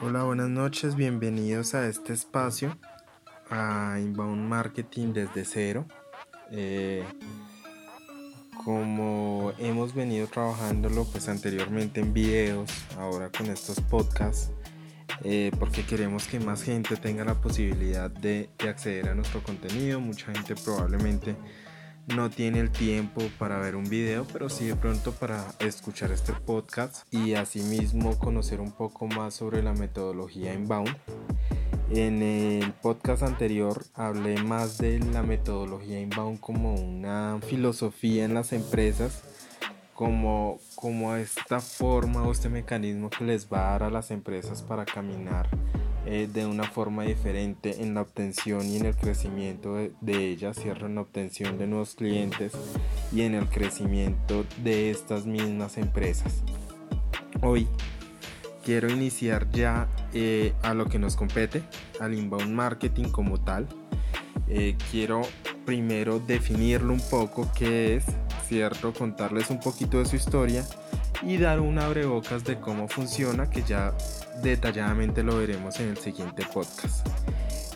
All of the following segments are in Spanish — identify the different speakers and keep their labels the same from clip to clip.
Speaker 1: Hola, buenas noches, bienvenidos a este espacio, a Inbound Marketing desde cero. Eh, como hemos venido trabajándolo pues anteriormente en videos, ahora con estos podcasts, eh, porque queremos que más gente tenga la posibilidad de, de acceder a nuestro contenido. Mucha gente probablemente no tiene el tiempo para ver un video, pero sí de pronto para escuchar este podcast y asimismo conocer un poco más sobre la metodología inbound. En el podcast anterior hablé más de la metodología inbound como una filosofía en las empresas, como, como esta forma o este mecanismo que les va a dar a las empresas para caminar eh, de una forma diferente en la obtención y en el crecimiento de, ellas, ¿cierto? en la obtención de nuevos clientes y en el crecimiento de estas mismas empresas. Hoy quiero iniciar ya eh, a lo que nos compete, al inbound marketing como tal. Eh, quiero primero definirlo un poco, qué es, ¿cierto? Contarles un poquito de su historia y dar un abrebocas de cómo funciona, que ya detalladamente lo veremos en el siguiente podcast.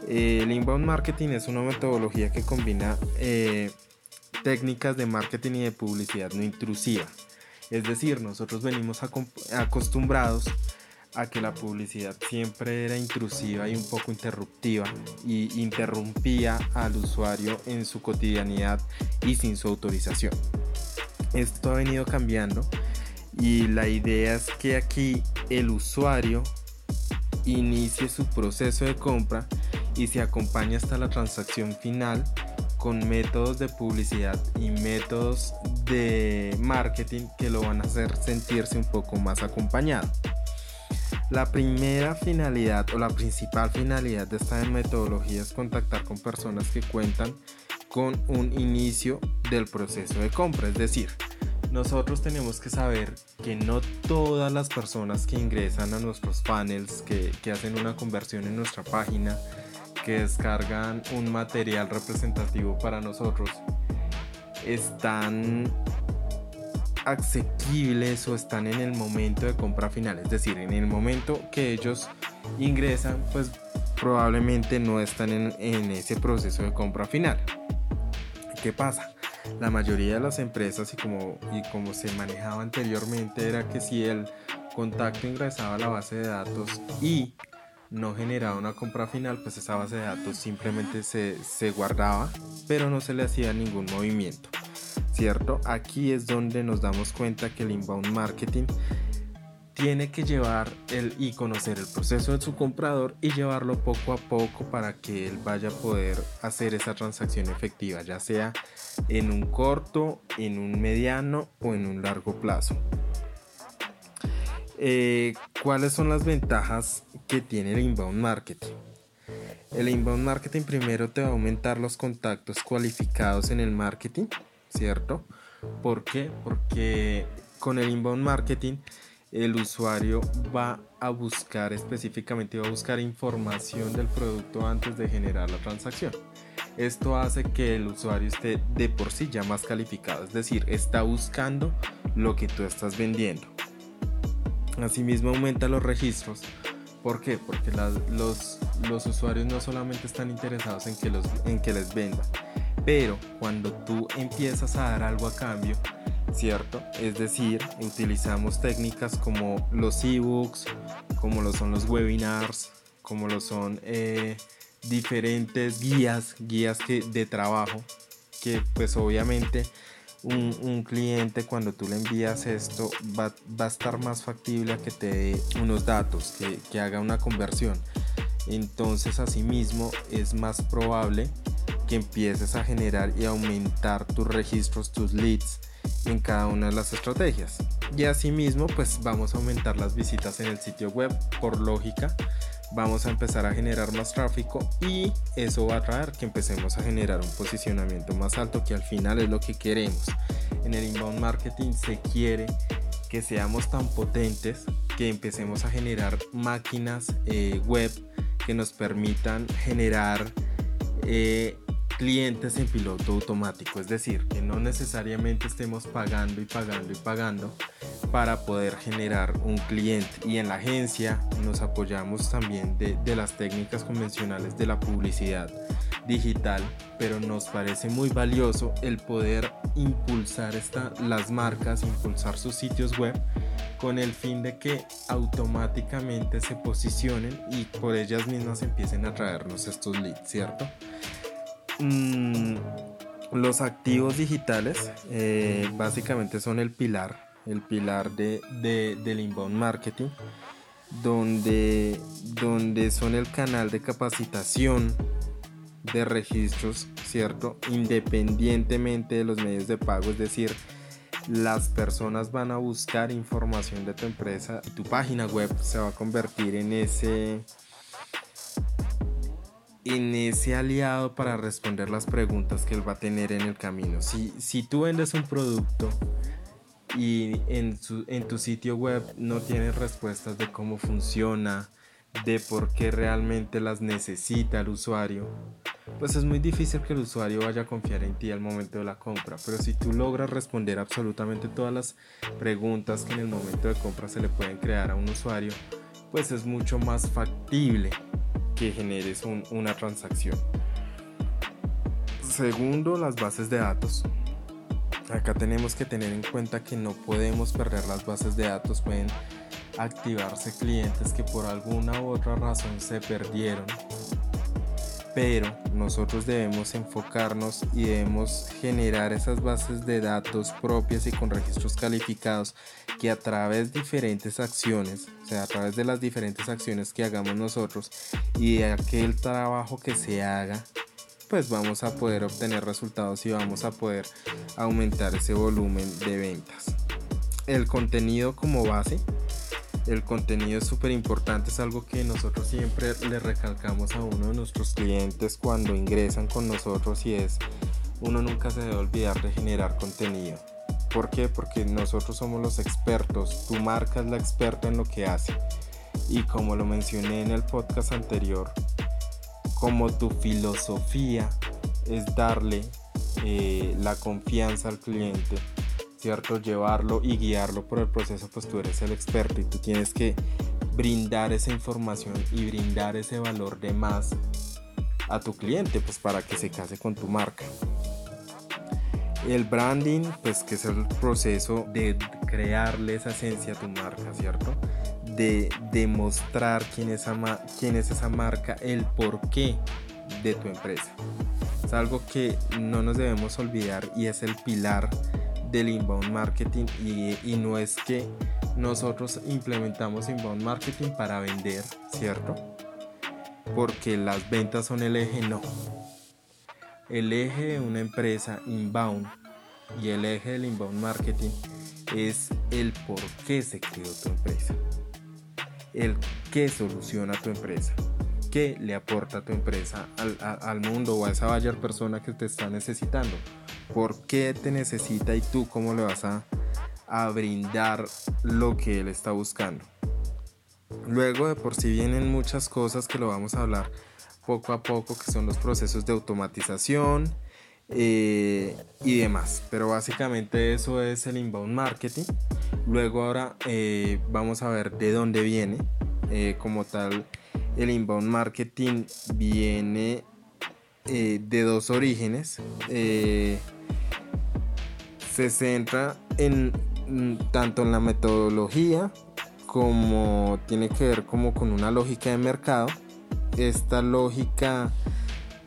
Speaker 1: El inbound marketing es una metodología que combina eh, técnicas de marketing y de publicidad no intrusiva. Es decir, nosotros venimos acostumbrados a que la publicidad siempre era intrusiva y un poco interruptiva y interrumpía al usuario en su cotidianidad y sin su autorización. Esto ha venido cambiando y la idea es que aquí el usuario inicie su proceso de compra y se acompañe hasta la transacción final con métodos de publicidad y métodos de marketing que lo van a hacer sentirse un poco más acompañado. La primera finalidad o la principal finalidad de esta metodología es contactar con personas que cuentan con un inicio del proceso de compra, es decir, nosotros tenemos que saber que no todas las personas que ingresan a nuestros panels, que, hacen una conversión en nuestra página, que descargan un material representativo para nosotros, están asequibles o están en el momento de compra final. Es decir, en el momento que ellos ingresan, pues probablemente no están en, en ese proceso de compra final. ¿Qué pasa? La mayoría de las empresas y como, y como se manejaba anteriormente era que si el contacto ingresaba a la base de datos y no generaba una compra final, pues esa base de datos simplemente se, se guardaba, pero no se le hacía ningún movimiento. ¿Cierto? Aquí es donde nos damos cuenta que el inbound marketing tiene que llevar el, y conocer el proceso de su comprador y llevarlo poco a poco para que él vaya a poder hacer esa transacción efectiva, ya sea en un corto, en un mediano o en un largo plazo. Eh, ¿Cuáles son las ventajas que tiene el inbound marketing? El inbound marketing primero te va a aumentar los contactos cualificados en el marketing, ¿cierto? ¿Por qué? Porque con el inbound marketing el usuario va a buscar específicamente, va a buscar información del producto antes de generar la transacción. Esto hace que el usuario esté de por sí ya más calificado, es decir, está buscando lo que tú estás vendiendo. Asimismo aumenta los registros. ¿Por qué? Porque los, los usuarios no solamente están interesados en que, los, en que les vendan, pero cuando tú empiezas a dar algo a cambio, ¿cierto? Es decir, utilizamos técnicas como los ebooks, como lo son los webinars, como lo son eh, diferentes guías, guías que, de trabajo, que pues obviamente un, cliente cuando tú le envías esto va, a estar más factible que te dé unos datos, que, que haga una conversión. Entonces asimismo es más probable que empieces a generar y aumentar tus registros, tus leads en cada una de las estrategias. Y asimismo, pues vamos a aumentar las visitas en el sitio web por lógica. Vamos a empezar a generar más tráfico y eso va a traer que empecemos a generar un posicionamiento más alto que al final es lo que queremos. En el inbound marketing se quiere que seamos tan potentes que empecemos a generar máquinas eh, web que nos permitan generar eh, clientes en piloto automático, es decir, que no necesariamente estemos pagando y pagando y pagando para poder generar un cliente. Y en la agencia nos apoyamos también de, de las técnicas convencionales de la publicidad digital, pero nos parece muy valioso el poder impulsar esta, las marcas, impulsar sus sitios web con el fin de que automáticamente se posicionen y por ellas mismas empiecen a traernos estos leads, ¿cierto? Mm, los activos digitales eh, básicamente son el pilar, el pilar de, del inbound marketing, donde, donde son el canal de capacitación, de registros, ¿cierto? Independientemente de los medios de pago, es decir, las personas van a buscar información de tu empresa y tu página web se va a convertir en ese ese aliado para responder las preguntas que él va a tener en el camino. Si, si tú vendes un producto y en, en tu sitio web no tienes respuestas de cómo funciona, de por qué realmente las necesita el usuario, pues es muy difícil que el usuario vaya a confiar en ti al momento de la compra. Pero si tú logras responder absolutamente todas las preguntas que en el momento de compra se le pueden crear a un usuario, pues es mucho más factible que generes una transacción. Segundo, las bases de datos. Acá tenemos que tener en cuenta que no podemos perder las bases de datos, pueden activarse clientes que por alguna u otra razón se perdieron pero nosotros debemos enfocarnos y debemos generar esas bases de datos propias y con registros calificados que a través de diferentes acciones, o sea, a través de las diferentes acciones que hagamos nosotros y de aquel trabajo que se haga, pues vamos a poder obtener resultados y vamos a poder aumentar ese volumen de ventas. El contenido como base el contenido es súper importante, es algo que nosotros siempre le recalcamos a uno de nuestros clientes cuando ingresan con nosotros y es, uno nunca se debe olvidar de generar contenido. ¿Por qué? Porque nosotros somos los expertos, tu marca es la experta en lo que hace. Y como lo mencioné en el podcast anterior, como tu filosofía es darle eh, la confianza al cliente, ¿cierto? Llevarlo y guiarlo por el proceso, pues tú eres el experto y tú tienes que brindar esa información y brindar ese valor de más a tu cliente, pues para que se case con tu marca. El branding, pues que es el proceso de crearle esa esencia a tu marca, ¿cierto? De demostrar quién es, quién es esa marca, el porqué de tu empresa. Es algo que no nos debemos olvidar y es el pilar del inbound marketing y, no es que nosotros implementamos inbound marketing para vender, ¿cierto? Porque las ventas son el eje, no. El eje de una empresa inbound y el eje del inbound marketing es el por qué se creó tu empresa. El qué soluciona tu empresa. ¿Qué le aporta tu empresa al, al mundo o a esa buyer persona que te está necesitando? Por qué te necesita y tú cómo le vas a, brindar lo que él está buscando. Luego de por sí vienen muchas cosas que lo vamos a hablar poco a poco, que son los procesos de automatización eh, y demás. Pero básicamente eso es el inbound marketing. Luego ahora eh, vamos a ver de dónde viene. Eh, como tal, el inbound marketing viene de dos orígenes se centra en mm, tanto en la metodología como tiene que ver como con una lógica de mercado. Esta lógica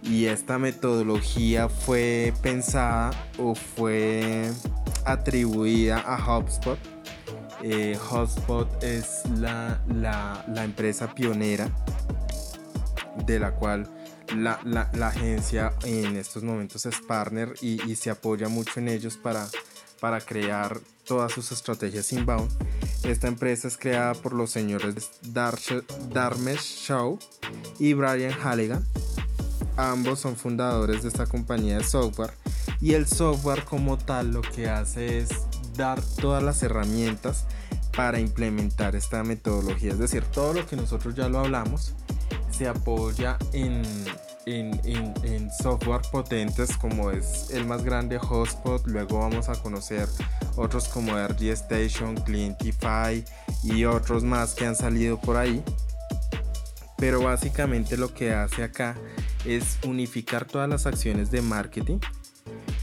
Speaker 1: y esta metodología fue pensada o fue atribuida a HubSpot. Eh, HubSpot es la, la, empresa pionera de la cual la, la, agencia en estos momentos es partner y, se apoya mucho en ellos para, para crear todas sus estrategias inbound. Esta empresa es creada por los señores Darmesh Shaw y Brian Halligan. Ambos son fundadores de esta compañía de software y el software como tal lo que hace es dar todas las herramientas para implementar esta metodología. Es decir, todo lo que nosotros ya lo hablamos, se apoya en, en, software potentes como es el más grande Hotspot. Luego vamos a conocer otros como RG Station, Clientify y otros más que han salido por ahí. Pero básicamente lo que hace acá es unificar todas las acciones de marketing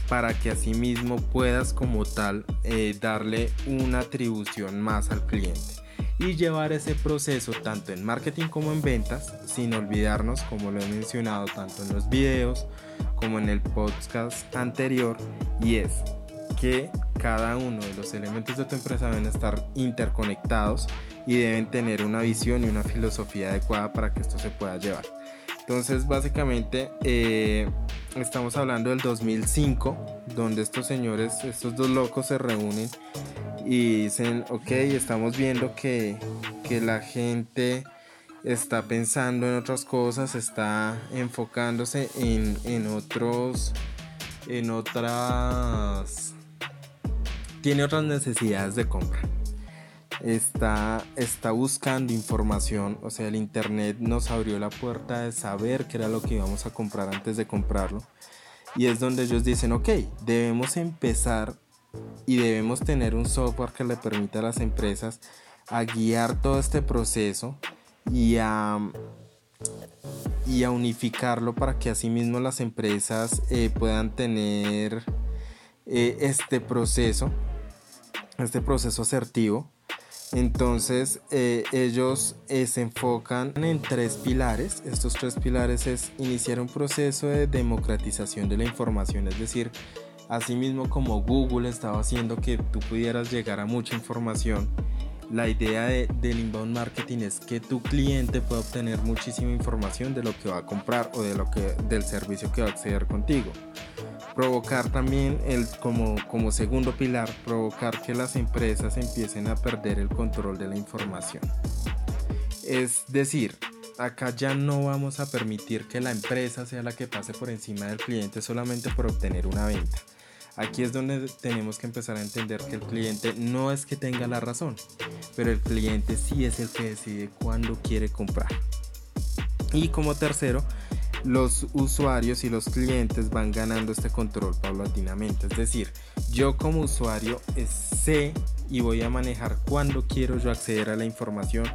Speaker 1: para que asimismo puedas como tal eh, darle una atribución más al cliente y llevar ese proceso tanto en marketing como en ventas sin olvidarnos como lo he mencionado tanto en los videos como en el podcast anterior y es que cada uno de los elementos de tu empresa deben estar interconectados y deben tener una visión y una filosofía adecuada para que esto se pueda llevar. Entonces básicamente eh, estamos hablando del 2005, donde estos señores, estos dos locos se reúnen y dicen, ok, estamos viendo que, que la gente está pensando en otras cosas, está enfocándose en, en otros, en otras, tiene otras necesidades de compra está, está buscando información, o sea, el Internet nos abrió la puerta de saber qué era lo que íbamos a comprar antes de comprarlo. Y es donde ellos dicen, ok, debemos empezar y debemos tener un software que le permita a las empresas a guiar todo este proceso y a, y a unificarlo para que asimismo las empresas eh, puedan tener eh, este proceso, este proceso asertivo entonces eh, ellos se enfocan en tres pilares. Estos tres pilares es iniciar un proceso de democratización de la información, es decir, asimismo como Google estaba haciendo que tú pudieras llegar a mucha información. La idea del inbound marketing es que tu cliente pueda obtener muchísima información de lo que va a comprar o de lo que del servicio que va a acceder contigo provocar también el, como, como segundo pilar, provocar que las empresas empiecen a perder el control de la información. Es decir, acá ya no vamos a permitir que la empresa sea la que pase por encima del cliente solamente por obtener una venta. Aquí es donde tenemos que empezar a entender que el cliente no es que tenga la razón, pero el cliente sí es el que decide cuándo quiere comprar. Y como tercero, los usuarios y los clientes van ganando este control paulatinamente. Es decir, yo como usuario sé y voy a manejar cuándo quiero yo acceder a la información,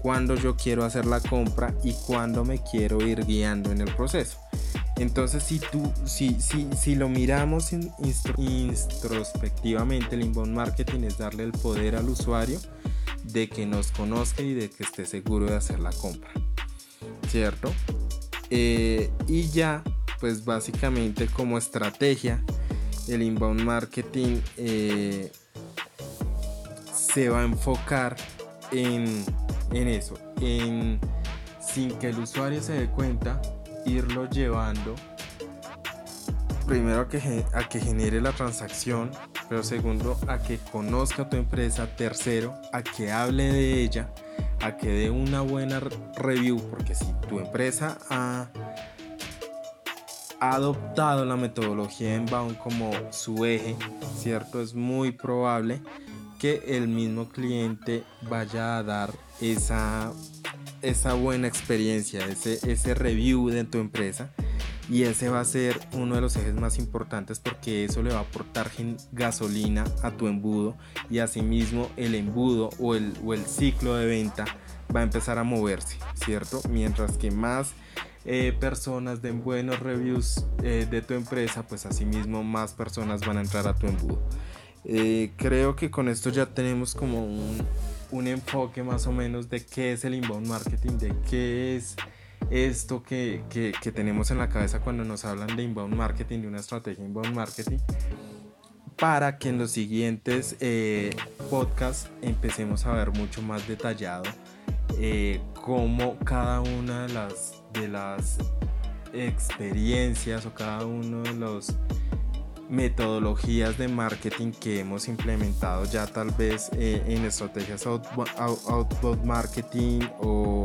Speaker 1: cuándo yo quiero hacer la compra y cuándo me quiero ir guiando en el proceso. Entonces, si tú, si, si, si lo miramos introspectivamente, el inbound marketing es darle el poder al usuario de que nos conozca y de que esté seguro de hacer la compra. ¿Cierto? Eh, y ya, pues básicamente como estrategia, el inbound marketing eh, se va a enfocar en, eso, en sin que el usuario se dé cuenta, irlo llevando primero a que, a que genere la transacción, pero segundo a que conozca tu empresa, tercero a que hable de ella a que dé una buena review, porque si tu empresa ha, adoptado la metodología inbound como su eje, ¿cierto? Es muy probable que el mismo cliente vaya a dar esa, esa buena experiencia, ese, ese review de tu empresa y ese va a ser uno de los ejes más importantes porque eso le va a aportar gasolina a tu embudo y asimismo el embudo o el, o el ciclo de venta va a empezar a moverse, ¿cierto? Mientras que más eh, personas den buenos reviews eh, de tu empresa, pues asimismo más personas van a entrar a tu embudo. Eh, creo que con esto ya tenemos como un, un enfoque más o menos de qué es el inbound marketing, de qué es esto que, tenemos en la cabeza cuando nos hablan de inbound marketing, de una estrategia inbound marketing, para que en los siguientes eh, podcasts empecemos a ver mucho más detallado eh, cómo cada una de las, de las experiencias o cada uno de los metodologías de marketing que hemos implementado ya tal vez eh, en estrategias outbound marketing o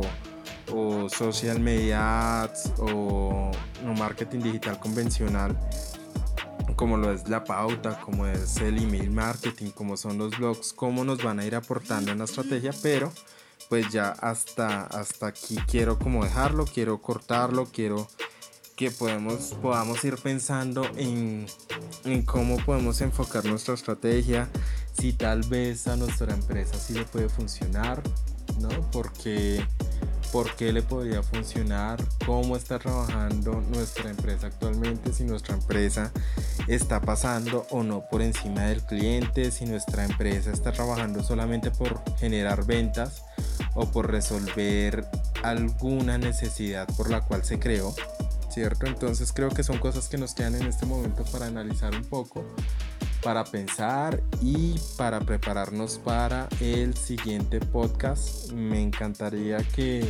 Speaker 1: o social media ads o, marketing digital convencional como lo es la pauta, como es el email marketing, como son los blogs, cómo nos van a ir aportando en la estrategia, pero pues ya hasta, hasta aquí quiero como dejarlo, quiero cortarlo, quiero que podemos, podamos ir pensando en, en cómo podemos enfocar nuestra estrategia, si tal vez a nuestra empresa sí le puede funcionar, ¿no? Porque por qué le podría funcionar, cómo está trabajando nuestra empresa actualmente, si nuestra empresa está pasando o no por encima del cliente, si nuestra empresa está trabajando solamente por generar ventas o por resolver alguna necesidad por la cual se creó, Entonces creo que son cosas que nos quedan en este momento para analizar un poco para pensar y para prepararnos para el siguiente podcast. Me encantaría que,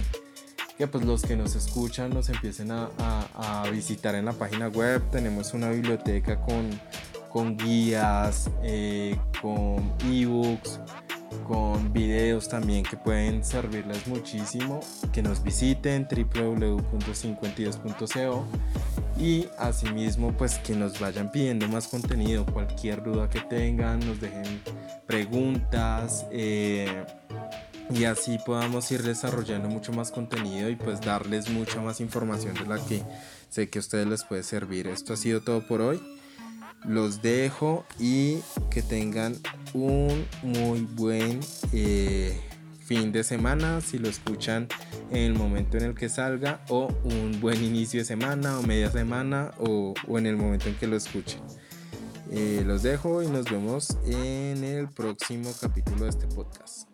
Speaker 1: que pues los que nos escuchan nos empiecen a, a, visitar en la página web. Tenemos una biblioteca con, con guías, eh, con ebooks, con videos también que pueden servirles muchísimo. Que nos visiten www.52.co y asimismo pues que nos vayan pidiendo más contenido, cualquier duda que tengan, nos dejen preguntas eh, y así podamos ir desarrollando mucho más contenido y pues darles mucha más información de la que sé que a ustedes les puede servir. Esto ha sido todo por hoy. Los dejo y que tengan un muy buen... Eh, fin de semana, si lo escuchan en el momento en el que salga, o un buen inicio de semana, o media semana, o, en el momento en que lo escuchen. Eh, los dejo y nos vemos en el próximo capítulo de este podcast.